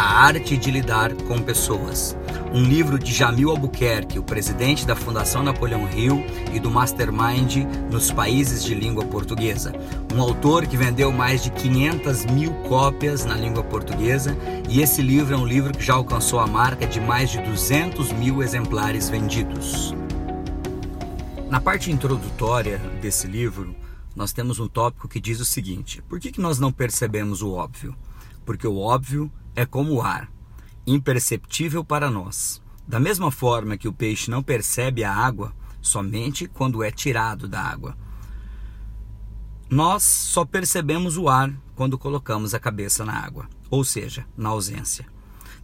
A Arte de Lidar com Pessoas um livro de Jamil Albuquerque, o presidente da Fundação Napoleão Hill e do Mastermind nos países de língua portuguesa. Um autor que vendeu mais de 500 mil cópias na língua portuguesa e esse livro é um livro que já alcançou a marca de mais de 200 mil exemplares vendidos. Na parte introdutória desse livro, nós temos um tópico que diz o seguinte: por que, que nós não percebemos o óbvio? Porque o óbvio é como o ar imperceptível para nós. Da mesma forma que o peixe não percebe a água somente quando é tirado da água. Nós só percebemos o ar quando colocamos a cabeça na água, ou seja, na ausência.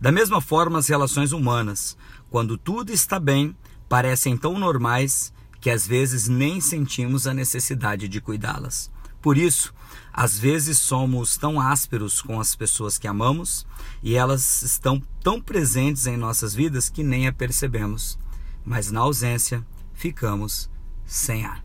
Da mesma forma, as relações humanas, quando tudo está bem, parecem tão normais que às vezes nem sentimos a necessidade de cuidá-las. Por isso, às vezes somos tão ásperos com as pessoas que amamos e elas estão tão presentes em nossas vidas que nem a percebemos, mas na ausência ficamos sem ar.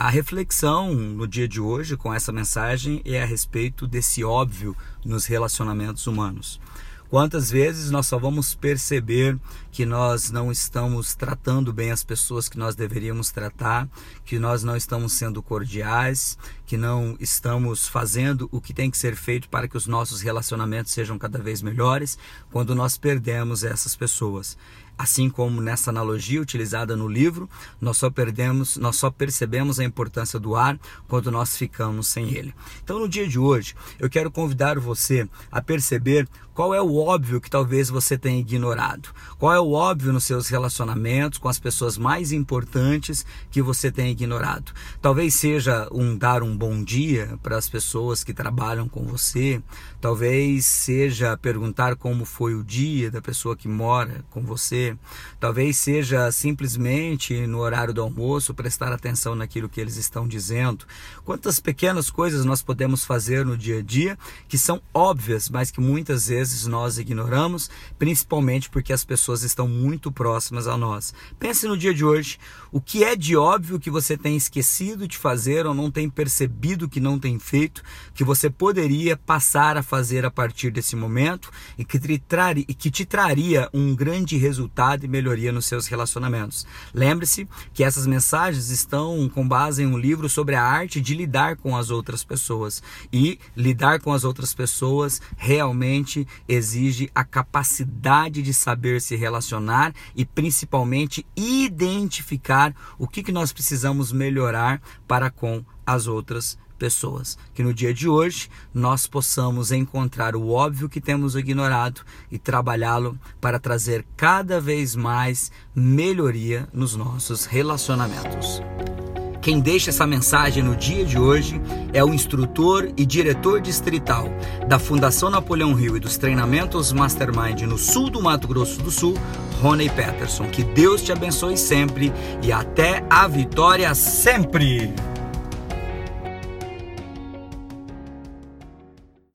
A reflexão no dia de hoje com essa mensagem é a respeito desse óbvio nos relacionamentos humanos. Quantas vezes nós só vamos perceber que nós não estamos tratando bem as pessoas que nós deveríamos tratar, que nós não estamos sendo cordiais, que não estamos fazendo o que tem que ser feito para que os nossos relacionamentos sejam cada vez melhores, quando nós perdemos essas pessoas. Assim como nessa analogia utilizada no livro, nós só perdemos, nós só percebemos a importância do ar quando nós ficamos sem ele. Então, no dia de hoje, eu quero convidar você a perceber qual é o óbvio que talvez você tenha ignorado. Qual é o óbvio nos seus relacionamentos com as pessoas mais importantes que você tenha ignorado. Talvez seja um dar um bom dia para as pessoas que trabalham com você, talvez seja perguntar como foi o dia da pessoa que mora com você Talvez seja simplesmente no horário do almoço prestar atenção naquilo que eles estão dizendo. Quantas pequenas coisas nós podemos fazer no dia a dia que são óbvias, mas que muitas vezes nós ignoramos, principalmente porque as pessoas estão muito próximas a nós. Pense no dia de hoje, o que é de óbvio que você tem esquecido de fazer ou não tem percebido que não tem feito, que você poderia passar a fazer a partir desse momento e que te, traria, e que te traria um grande resultado e melhoria nos seus relacionamentos. Lembre-se que essas mensagens estão com base em um livro sobre a arte de lidar com as outras pessoas. E lidar com as outras pessoas realmente exige a capacidade de saber se relacionar e principalmente identificar o que, que nós precisamos melhorar para com as outras pessoas. Que no dia de hoje nós possamos encontrar o óbvio que temos ignorado e trabalhá-lo para trazer cada vez mais melhoria nos nossos relacionamentos. Quem deixa essa mensagem no dia de hoje é o instrutor e diretor distrital da Fundação Napoleão Rio e dos treinamentos Mastermind no sul do Mato Grosso do Sul, Rony Peterson. Que Deus te abençoe sempre e até a vitória sempre!